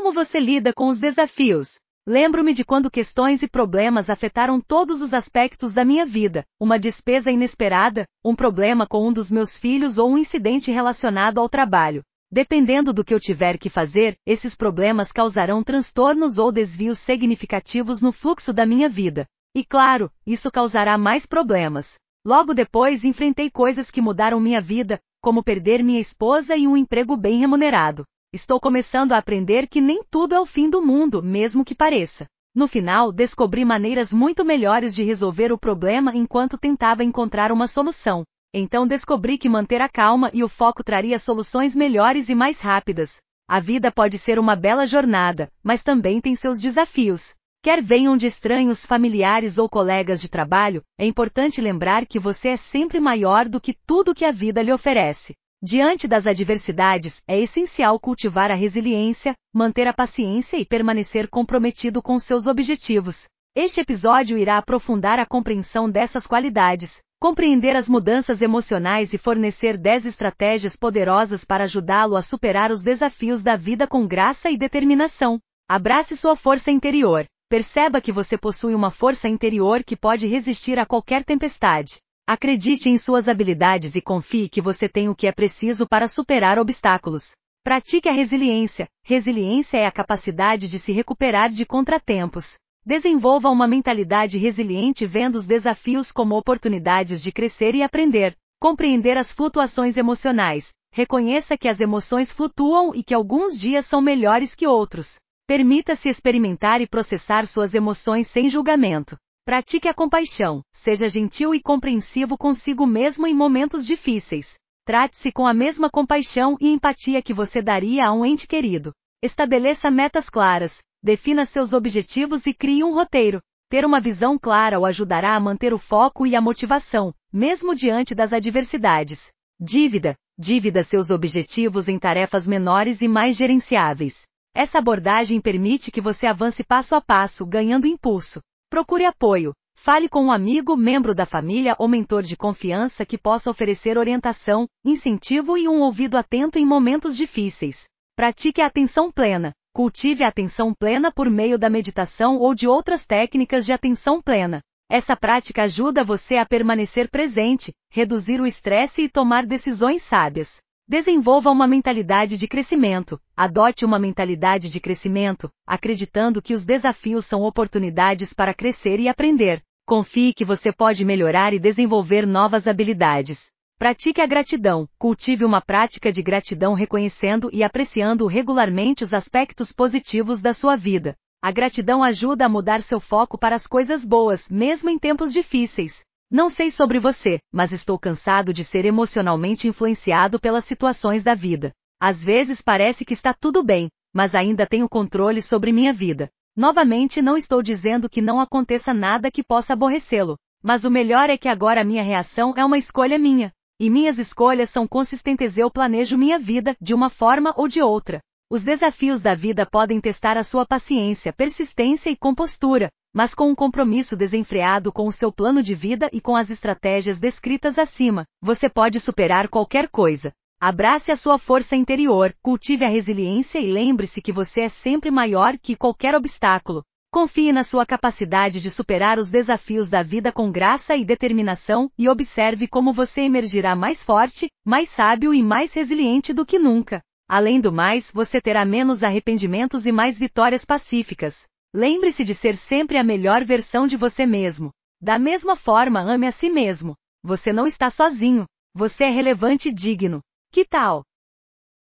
Como você lida com os desafios? Lembro-me de quando questões e problemas afetaram todos os aspectos da minha vida, uma despesa inesperada, um problema com um dos meus filhos ou um incidente relacionado ao trabalho. Dependendo do que eu tiver que fazer, esses problemas causarão transtornos ou desvios significativos no fluxo da minha vida. E claro, isso causará mais problemas. Logo depois enfrentei coisas que mudaram minha vida, como perder minha esposa e um emprego bem remunerado. Estou começando a aprender que nem tudo é o fim do mundo, mesmo que pareça. No final, descobri maneiras muito melhores de resolver o problema enquanto tentava encontrar uma solução. Então descobri que manter a calma e o foco traria soluções melhores e mais rápidas. A vida pode ser uma bela jornada, mas também tem seus desafios. Quer venham de estranhos familiares ou colegas de trabalho, é importante lembrar que você é sempre maior do que tudo que a vida lhe oferece. Diante das adversidades, é essencial cultivar a resiliência, manter a paciência e permanecer comprometido com seus objetivos. Este episódio irá aprofundar a compreensão dessas qualidades, compreender as mudanças emocionais e fornecer 10 estratégias poderosas para ajudá-lo a superar os desafios da vida com graça e determinação. Abrace sua força interior. Perceba que você possui uma força interior que pode resistir a qualquer tempestade. Acredite em suas habilidades e confie que você tem o que é preciso para superar obstáculos. Pratique a resiliência. Resiliência é a capacidade de se recuperar de contratempos. Desenvolva uma mentalidade resiliente vendo os desafios como oportunidades de crescer e aprender. Compreender as flutuações emocionais. Reconheça que as emoções flutuam e que alguns dias são melhores que outros. Permita-se experimentar e processar suas emoções sem julgamento. Pratique a compaixão, seja gentil e compreensivo consigo mesmo em momentos difíceis. Trate-se com a mesma compaixão e empatia que você daria a um ente querido. Estabeleça metas claras, defina seus objetivos e crie um roteiro. Ter uma visão clara o ajudará a manter o foco e a motivação, mesmo diante das adversidades. Dívida. Dívida seus objetivos em tarefas menores e mais gerenciáveis. Essa abordagem permite que você avance passo a passo, ganhando impulso. Procure apoio. Fale com um amigo, membro da família ou mentor de confiança que possa oferecer orientação, incentivo e um ouvido atento em momentos difíceis. Pratique a atenção plena. Cultive a atenção plena por meio da meditação ou de outras técnicas de atenção plena. Essa prática ajuda você a permanecer presente, reduzir o estresse e tomar decisões sábias. Desenvolva uma mentalidade de crescimento. Adote uma mentalidade de crescimento, acreditando que os desafios são oportunidades para crescer e aprender. Confie que você pode melhorar e desenvolver novas habilidades. Pratique a gratidão. Cultive uma prática de gratidão reconhecendo e apreciando regularmente os aspectos positivos da sua vida. A gratidão ajuda a mudar seu foco para as coisas boas, mesmo em tempos difíceis. Não sei sobre você, mas estou cansado de ser emocionalmente influenciado pelas situações da vida. Às vezes parece que está tudo bem, mas ainda tenho controle sobre minha vida. Novamente não estou dizendo que não aconteça nada que possa aborrecê-lo, mas o melhor é que agora minha reação é uma escolha minha. E minhas escolhas são consistentes eu planejo minha vida, de uma forma ou de outra. Os desafios da vida podem testar a sua paciência, persistência e compostura, mas com um compromisso desenfreado com o seu plano de vida e com as estratégias descritas acima, você pode superar qualquer coisa. Abrace a sua força interior, cultive a resiliência e lembre-se que você é sempre maior que qualquer obstáculo. Confie na sua capacidade de superar os desafios da vida com graça e determinação e observe como você emergirá mais forte, mais sábio e mais resiliente do que nunca. Além do mais, você terá menos arrependimentos e mais vitórias pacíficas. Lembre-se de ser sempre a melhor versão de você mesmo. Da mesma forma, ame a si mesmo. Você não está sozinho. Você é relevante e digno. Que tal?